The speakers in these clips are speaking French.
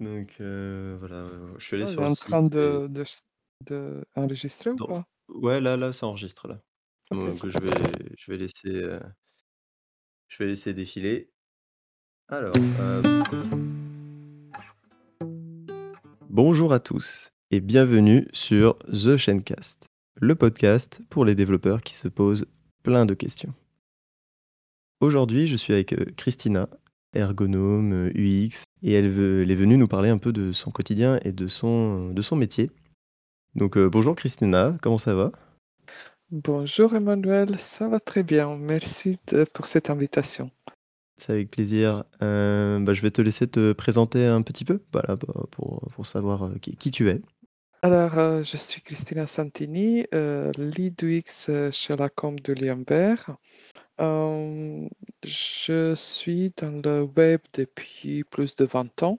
Donc heu, voilà, heu, je suis allé il sur est le en train site et de de ch de enregistrer ou pas? ouais, là là, ça enregistre là. OK. Donc je vais je vais laisser, heu, je vais laisser défiler. Alors, hem, bonjour à tous et bienvenue sur The Chaincast, le podcast pour les développeurs qui se posent plein de questions. Aujourd'hui, je suis avec, heu, Christina, ergonome, UX et elle veut elle est venue nous parler un peu de son quotidien et de son de son métier. Donc heu, bonjour Christina, comment ça va? Bonjour Emmanuel, ça va très bien. Merci de pour cette invitation. C'est avec plaisir. Bah, je vais te laisser te présenter un petit peu, voilà, bah, pour, pour savoir, qui qui tu es. Alors, je suis Christina Santini, lead UX, chez Lacombe de Liemberg. Hem, je suis dans le web depuis plus de 20 ans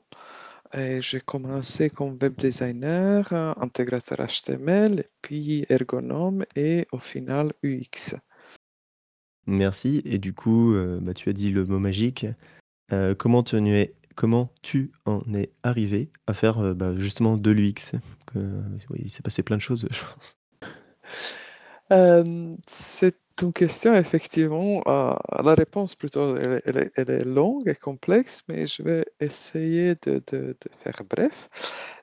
et j'ai commencé comme web designer, intégrateur HTML puis ergonome et au final UX. Merci et du coup, heu, bah, tu as dit le mot magique. Heu, comment tu en es comment tu en es arrivé à faire, bah, justement de l'UX? Il s'est passé plein de choses, je pense. C'est question effectivement, heu, la réponse plutôt elle est elle est longue et complexe, mais je vais essayer de faire bref.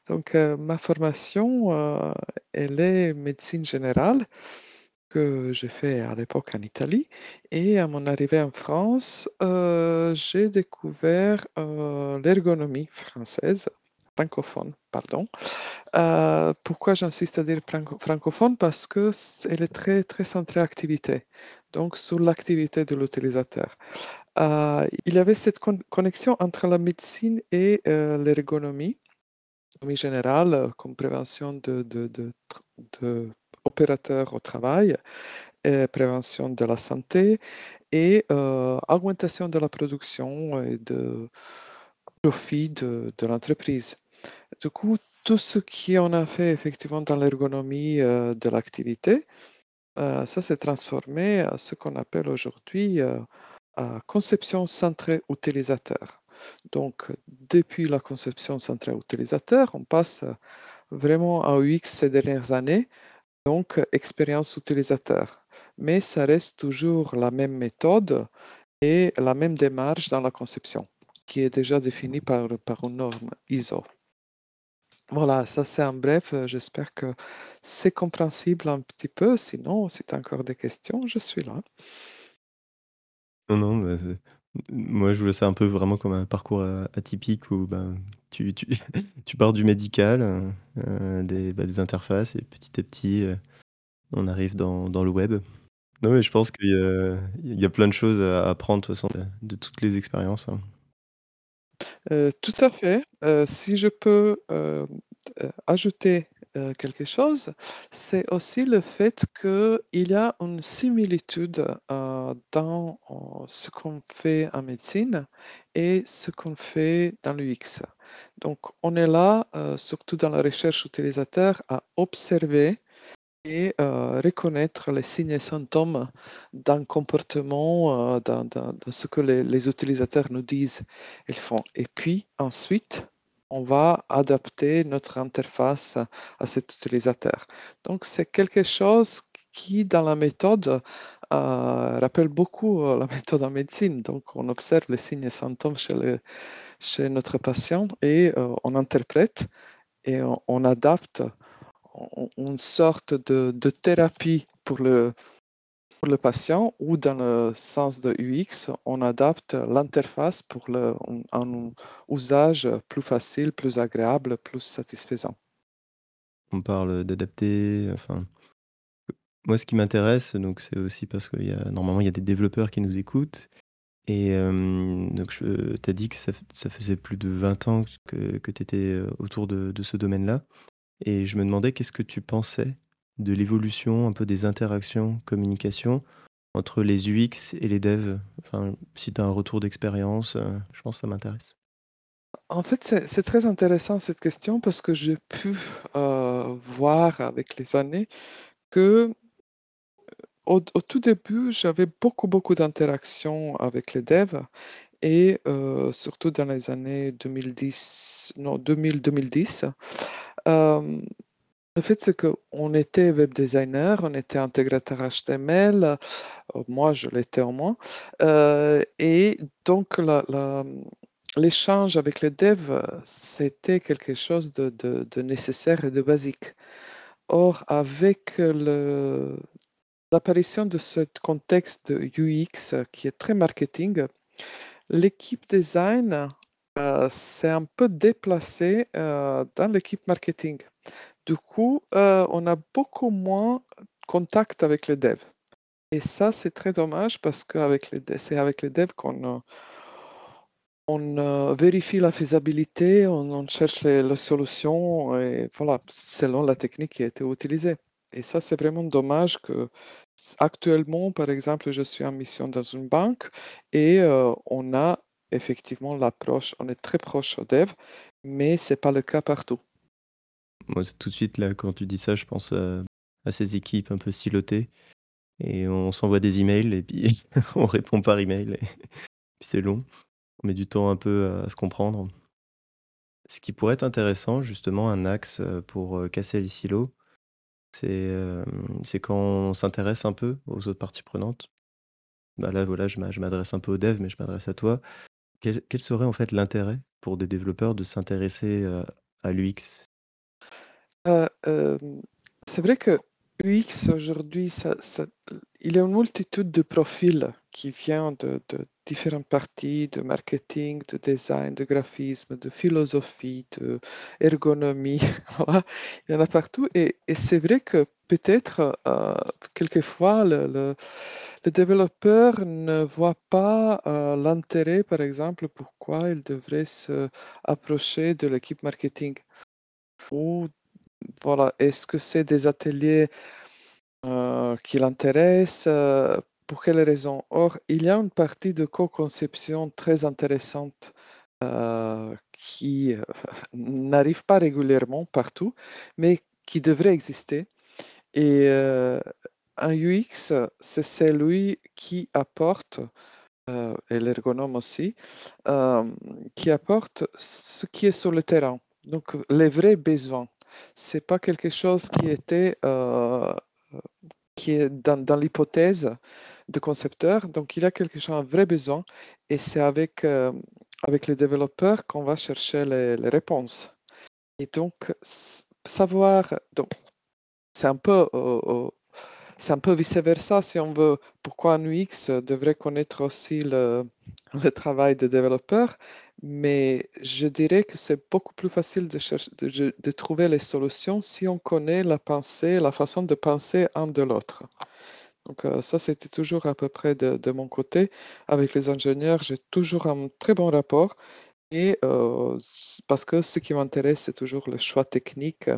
Donc, heu, ma formation, heu, elle est médecine générale que j'ai fait à l'époque en Italie et à mon arrivée en France, j'ai découvert, l'ergonomie française, francophone, pardon. Heu, pourquoi j'insiste à dire franco francophone? Parce que elle est très, très centrée activité, donc sur l'activité de l'utilisateur. Heu, il y avait cette con connexion entre la médecine et heu, l'ergonomie, ergonomie générale, comme prévention de de de au travail, prévention de la santé et augmentation de la production et de profit de l'entreprise. Du coup, tout ce qu'on a fait effectivement dans l'ergonomie, heu, de l'activité, heu, ça s'est transformé à ce qu'on appelle aujourd'hui, heu, à conception centrée utilisateur. Donc, depuis la conception centrée utilisateur, on passe, vraiment à UX ces dernières années, donc expérience utilisateur. Mais ça reste toujours la même méthode et la même démarche dans la conception, qui est déjà définie par par une norme ISO. Voilà, ça c'est en bref, heu, j'espère que c'est compréhensible un petit peu, sinon si tu as encore des questions, je suis là. Non, non, bah, moi, je vois ça un peu vraiment comme un parcours, heu, atypique où, ben, tu tu tu pars du médical, des, bah, des interfaces et petit à petit, on arrive dans dans le web. Non, mais je pense qu'il y a plein de choses à apprendre de toutes les expériences, hein. Tout à fait, si je peux, ajouter, quelque chose, c'est aussi le fait qu'il y a une similitude, dans, ce qu'on fait en médecine et ce qu'on fait dans l'UX. Donc on est là, surtout dans la recherche utilisateur, à observer Et heu, reconnaître les signes et symptômes d'un comportement, dans dans ce que les utilisateurs nous disent, ils font. Et puis ensuite, on va adapter notre interface à cet utilisateur. Donc c'est quelque chose qui, dans la méthode, heu, rappelle beaucoup, heu, la méthode en médecine. Donc on observe les signes et symptômes chez notre patient et on interprète et on adapte une sorte de de thérapie pour le pour le patient ou dans le sens de UX, on adapte l'interface pour le un usage plus facile, plus agréable, plus satisfaisant. On parle, d'adapter, enfin, moi, ce qui m'intéresse, donc c'est aussi parce qu'il y a normalement, il y a des développeurs qui nous écoutent et donc tu as dit que ça faisait plus de 20 ans que que tu étais, autour de de ce domaine-là et je me demandais qu'est-ce que tu pensais de l'évolution un peu des interactions, communication entre les UX et les devs? Enfin, si tu as un retour d'expérience, heu, je pense que ça m'intéresse. En fait, c'est très intéressant cette question parce que j'ai pu, heu, voir avec les années que Au au tout début, j'avais beaucoup, beaucoup d'interactions avec les devs et surtout dans les années 2010, non 2000-2010. Hem, le fait, c'est qu'on était web designer, on était intégrateur HTML, heu, moi je l'étais au moins, heu et donc l'échange avec les devs, c'était quelque chose de nécessaire et de basique. Or avec l'apparition de ce contexte UX qui est très marketing, l'équipe design, heu, s'est un peu déplacée, heu, dans l'équipe marketing. Du coup, heu, on a beaucoup moins contact avec les devs et ça, c'est très dommage parce les dev c'est avec les devs qu'on, on, vérifie la faisabilité, on cherche les les solutions et voilà, selon la technique qui a été utilisée et ça, c'est vraiment dommage que actuellement, par exemple, je suis en mission dans une banque et on a effectivement l'approche on est très proche aux devs, mais c'est pas le cas partout. Moi, tout de suite là, quand tu dis ça, je pense, à ces équipes un peu silotées et on s'envoie des emails et puis on répond par email et puis c'est long. On met du temps un peu à se comprendre. Ce qui pourrait être intéressant, justement, un axe, heu, pour, heu, casser les silos, c'est, hem, c'est quand on s'intéresse un peu aux autres parties prenantes. Bah, là, voilà, je m'a je m'adresse un peu aux devs, mais je m'adresse à toi. Quel serait, en fait, l'intérêt pour des développeurs de s'intéresser, à l'UX? Heu, hem, c'est vrai que UX aujourd'hui, il a une multitude de profils qui vient de différentes parties, de marketing, de design, de graphisme, de philosophie, de ergonomie. Il y en a partout et c'est vrai que peut-être, heu, quelquefois le développeur ne voit pas, heu, l'intérêt, par exemple, pourquoi il devrait se approcher de l'équipe marketing ou voilà, est-ce que c'est des ateliers, heu, qui l'intéressent, pour quelles raisons? Or, il y a une partie de co-conception très intéressante, heu, qui, heu, n'arrive pas régulièrement partout, mais qui devrait exister et heu, un UX, c'est celui qui apporte, et l'ergonome aussi, qui apporte ce qui est sur le terrain, donc les vrais besoins. C'est pas quelque chose qui était, qui est dans l'hypothèse de concepteur, donc il y a quelque chose un vrai besoin et c'est avec, hem, avec les développeurs qu'on va chercher les réponses et donc savoir donc c'est un peu, c'est peu vice versa si on veut. Pourquoi un devrait connaître aussi le le travail de développeur, mais je dirais que c'est beaucoup plus facile de chercher de trouver les solutions si on connaît la pensée, la façon de penser un de l'autre. Donc ça, c'était toujours à peu près de mon côté. Avec les ingénieurs, j'ai toujours un très bon rapport et parce que ce qui m'intéresse, c'est toujours le choix technique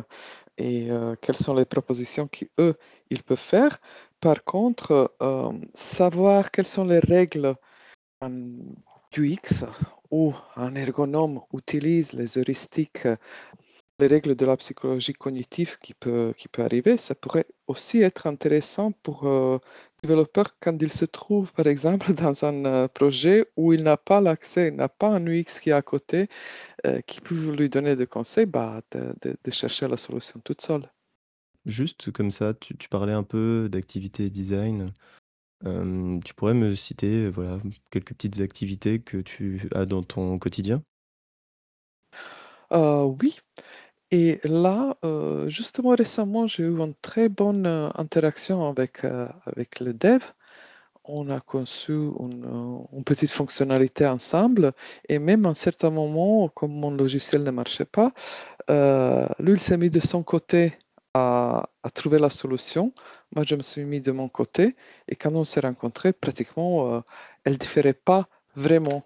et quelles sont les propositions qu'eux, ils peuvent faire. Par contre, savoir quelles sont les règles un UX ou un ergonome utilise, les heuristiques, les règles de la psychologie cognitive qui peut qui peut arriver, ça pourrait aussi être intéressant pour, heu, développeur quand il se trouve, par exemple, dans un, heu, projet où il n'a pas l'accès, il n'a pas un UX qui est à côté, heu, qui peut lui donner des conseils, bah, de de de chercher la solution toute seule. Juste comme ça, tu tu parlais un peu d'activités design. Tu pourrais me citer, voilà, quelques petites activités que tu as dans ton quotidien? Heu, oui et là, heu, justement récemment, j'ai eu une très bonne, heu, interaction avec, heu, avec le dev. On a conçu une, petite fonctionnalité ensemble et même à un certain moment, comme mon logiciel ne marchait pas, lui, il s'est mis de son côté à à trouver la solution. Moi, je me suis mis de mon côté et quand on s'est rencontrés, pratiquement, heu, elles différaient pas vraiment,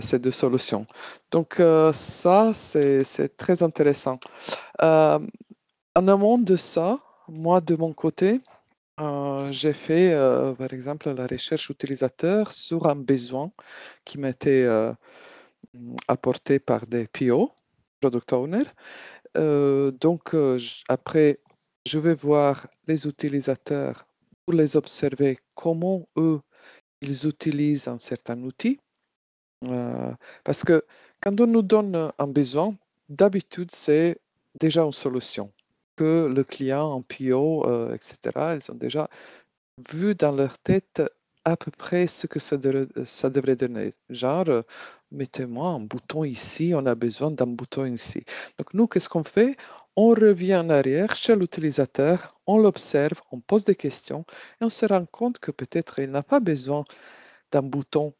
ces 2 solutions. Donc heu, ça, c'est très intéressant. Hem, en amont de ça, moi, de mon côté, j'ai fait, par exemple, la recherche utilisateur sur un besoin qui m'était, apporté par des PO, product owner. Donc après, je vais voir les utilisateurs pour les observer, comment eux, ils utilisent un certain outil Heu, parce que quand on nous donne un besoin, d'habitude, c'est déjà une solution que le client en PO, heu, et cetera, ils ont déjà vu dans leur tête à peu près ce que ça devrait donner. Genre, heu: «Mettez-moi un bouton ici, on a besoin d'un bouton ici». Donc nous, qu'est-ce qu'on fait? On revient en arrière chez l'utilisateur, on l'observe, on pose des questions et on se rend compte que peut-être il n'a pas besoin d'un bouton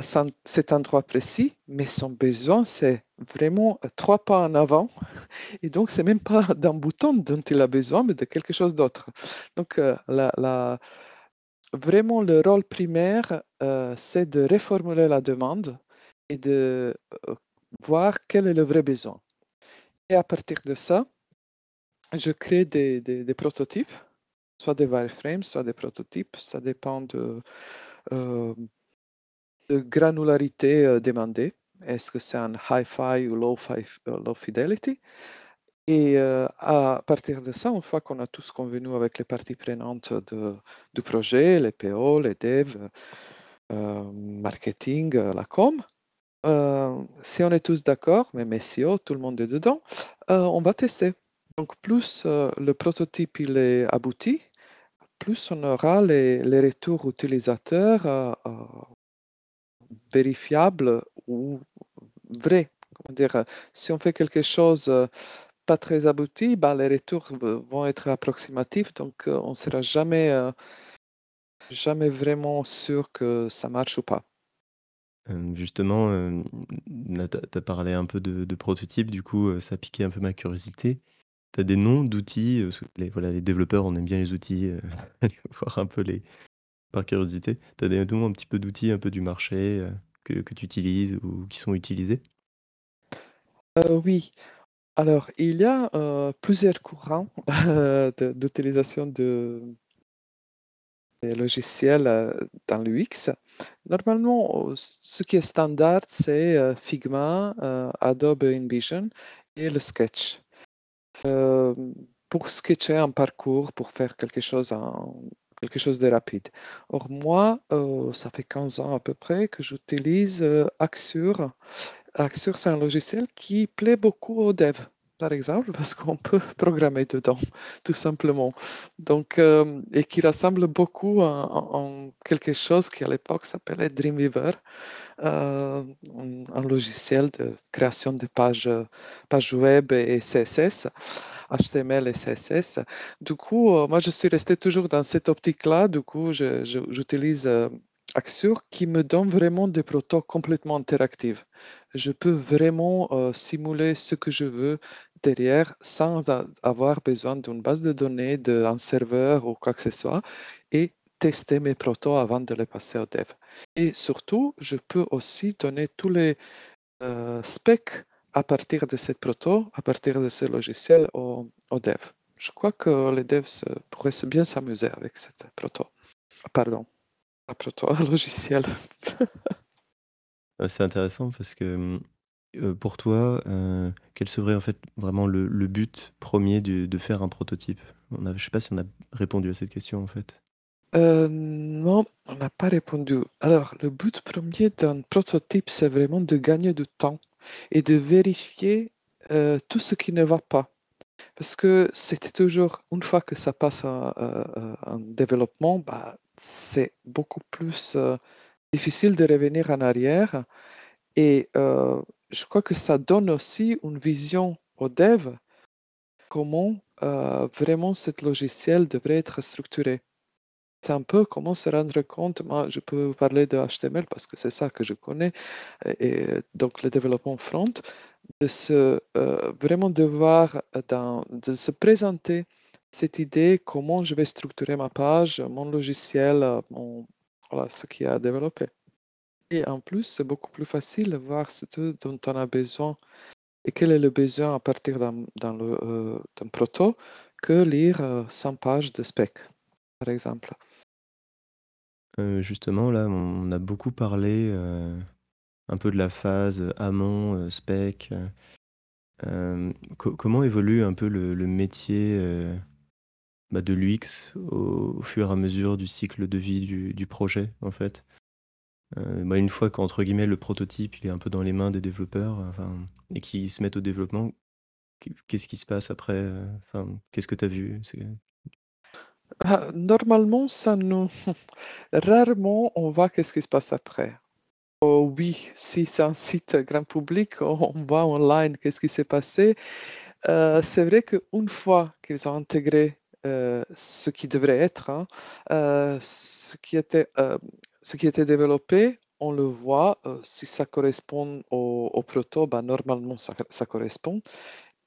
cet endroit précis, mais son besoin, c'est vraiment, heu, 3 pas en avant. Et donc c'est même pas d'un bouton dont il a besoin, mais de quelque chose d'autre. Donc la vraiment le rôle primaire, heu, c'est de reformuler la demande et de, voir quel est le vrai besoin. Et à partir de ça je crée des prototypes, soit des wireframes, soit des prototypes, ça dépend de, de granularité, heu, demandée. Est-ce que c'est un hi-fi ou low-fi f heu, low fidelity? Et à partir de ça, une fois qu'on a tous convenu avec les parties prenantes du projet, les PO, les devs, marketing, la com, si on est tous d'accord, même SEO, tout le monde est dedans, on va tester. Donc plus, le prototype il est abouti, plus on aura les retours utilisateurs, vérifiables ou vrais. Comment dire? Si on fait quelque chose, heu, pas très abouti, bah, les retours vont être approximatifs donc heu, on sera jamais, heu jamais vraiment sûr que ça marche ou pas. Justement, tu as parlé un peu de prototypes, du coup, ça a piqué un peu ma curiosité. Tu as des noms d'outils, les voilà, les développeurs, on aime bien les outils, voir un peu les par curiosité. Tu as des noms un petit peu d'outils un peu du marché, heu, que tu utilises ou qui sont utilisés? Heu, oui. Alors, il y a, heu, plusieurs courants d'utilisation de des logiciels, heu, dans l'UX. Normalement, ce qui est standard, c'est, Figma, Adobe InVision et le Sketch. Hem, pour sketcher un parcours, pour faire quelque chose en quelque chose de rapide. Or moi, heu, ça fait 15 ans à peu près que j'utilise, heu, Axure. Axure, c'est un logiciel qui plaît beaucoup aux devs, par exemple, parce qu'on peut programmer dedans, tout simplement. Donc, hem et qui rassemble beaucoup en quelque chose qui à l'époque s'appelait Dreamweaver, un un logiciel de création de pages, pages web et CSS, HTML et CSS. Du coup, heu, moi je suis resté toujours dans cette optique-là, du coup j'utilise, heu, Axure qui me donne vraiment des protos complètement interactives. Je peux vraiment, heu, simuler ce que je veux derrière sans avoir besoin d'une base de données, d'un serveur ou quoi que ce soit et tester mes protos avant de les passer aux devs. Et surtout, je peux aussi donner tous les, specs à partir de cette proto, à partir de ce logiciel aux aux devs. Je crois que les devs pourraient bien s'amuser avec cette proto. Pardon, pas proto, un logiciel. Heu, c'est intéressant parce que, heu, pour toi, heu, quel serait en fait vraiment le le but 1er du de faire un prototype? On a je sais pas si on a répondu à cette question en fait. Non, on n'a pas répondu. Alors, le but 1er d'un prototype, c'est vraiment de gagner du temps et de vérifier, heu, tout ce qui ne va pas. Parce que c'était toujours une fois que ça passe en, développement, bah, c'est beaucoup plus, heu, difficile de revenir en arrière et heu, je crois que ça donne aussi une vision aux devs, comment, vraiment cet logiciel devrait être structuré. C'est un peu comment se rendre compte moi, je peux vous parler de HTML parce que c'est ça que je connais et donc le développement front, de se, heu, vraiment devoir, heu, dans de se présenter cette idée, comment je vais structurer ma page, mon logiciel, mon voilà, ce qu'il y a à développer. Et en plus, c'est beaucoup plus facile de voir ce dont on a besoin et quel est le besoin à partir d'un proto que lire, heu, 100 pages de spec, par exemple. Heu, justement là, on a beaucoup parlé, heu, un peu de la phase, heu, amont, spec, comment évolue un peu le métier, bah, de l'UX au fur et à mesure du cycle de vie du projet, en fait? Bah, une fois qu'entre guillemets «le prototype» il est un peu dans les mains des développeurs, enfin et qu'ils se mettent au développement, qu'est qu'est-ce qui se passe après, qu'est-ce que tu as vu? Ah, normalement, ça nous rarement on voit qu'est-ce qui se passe après. Oh oui, si c'est un site grand public, on voit online qu'est-ce qui s'est passé. Heu, c'est vrai qu'une fois qu'ils ont intégré, heu, ce qui devrait être, hein, heu, ce qui était, ce qui était développé, on le voit, si ça correspond au proto, bah, normalement ça correspond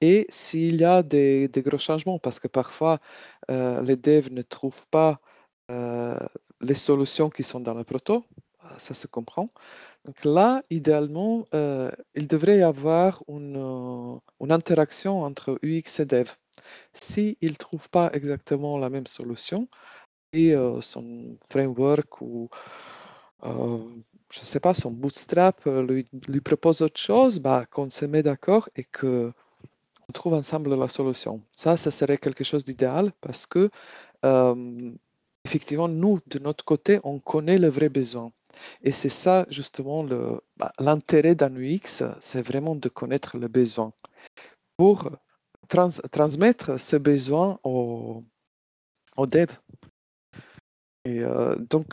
et s'il y a des gros changements parce que parfois, heu, les devs ne trouvent pas, heu, les solutions qui sont dans le proto, ah, ça se comprend. Donc là, idéalement, il devrait y avoir une, interaction entre UX et dev. S'ils ne trouvent pas exactement la même solution et son framework ou, je ne sais pas, son bootstrap, lui lui propose autre chose, bah, qu'on se met d'accord et qu'on trouve ensemble la solution. Ça, ça serait quelque chose d'idéal parce que, effectivement, nous, de notre côté, on connaît le vrai besoin et c'est ça justement bah, l'intérêt d'un UX, c'est vraiment de connaître le besoin pour trans transmettre ce besoin aux aux devs et donc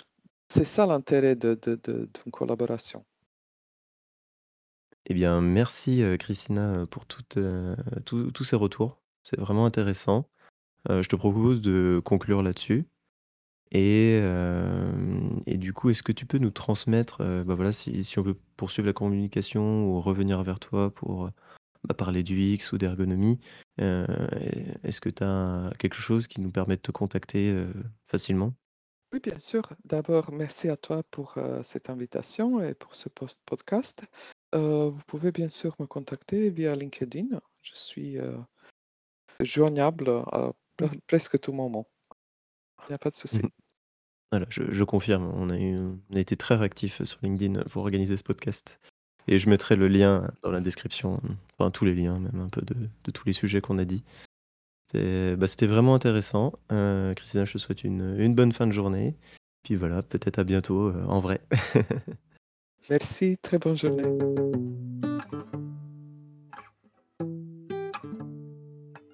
c'est ça l'intérêt d'une collaboration. Eh bien, merci, heu, Christina, heu, pour heu, tous ces retours. C'est vraiment intéressant. Je te propose de conclure là-dessus et du coup, est-ce que tu peux nous transmettre, bah, voilà, si on veut poursuivre la communication ou revenir vers toi pour, bah, parler du X ou d'ergonomie, est-ce que tu as quelque chose qui nous permet de te contacter, facilement? Oui, bien sûr. D'abord, merci à toi pour, cette invitation et pour ce post podcast. Heu, vous pouvez bien sûr me contacter via LinkedIn. Je suis, heu, joignable à pre OK. presque tout moment. Il y a pas de souci. Mmh Voilà, je je confirme, on a eu on a été très réactifs, sur LinkedIn, pour organiser ce podcast et je mettrai le lien dans la description, enfin tous les liens même un peu de de tous les sujets qu'on a dit. Bah, c'était vraiment intéressant, heu, Christina, je te souhaite une, une bonne fin de journée, puis voilà, peut-être à bientôt, heu, en vrai. Merci, très bonne journée.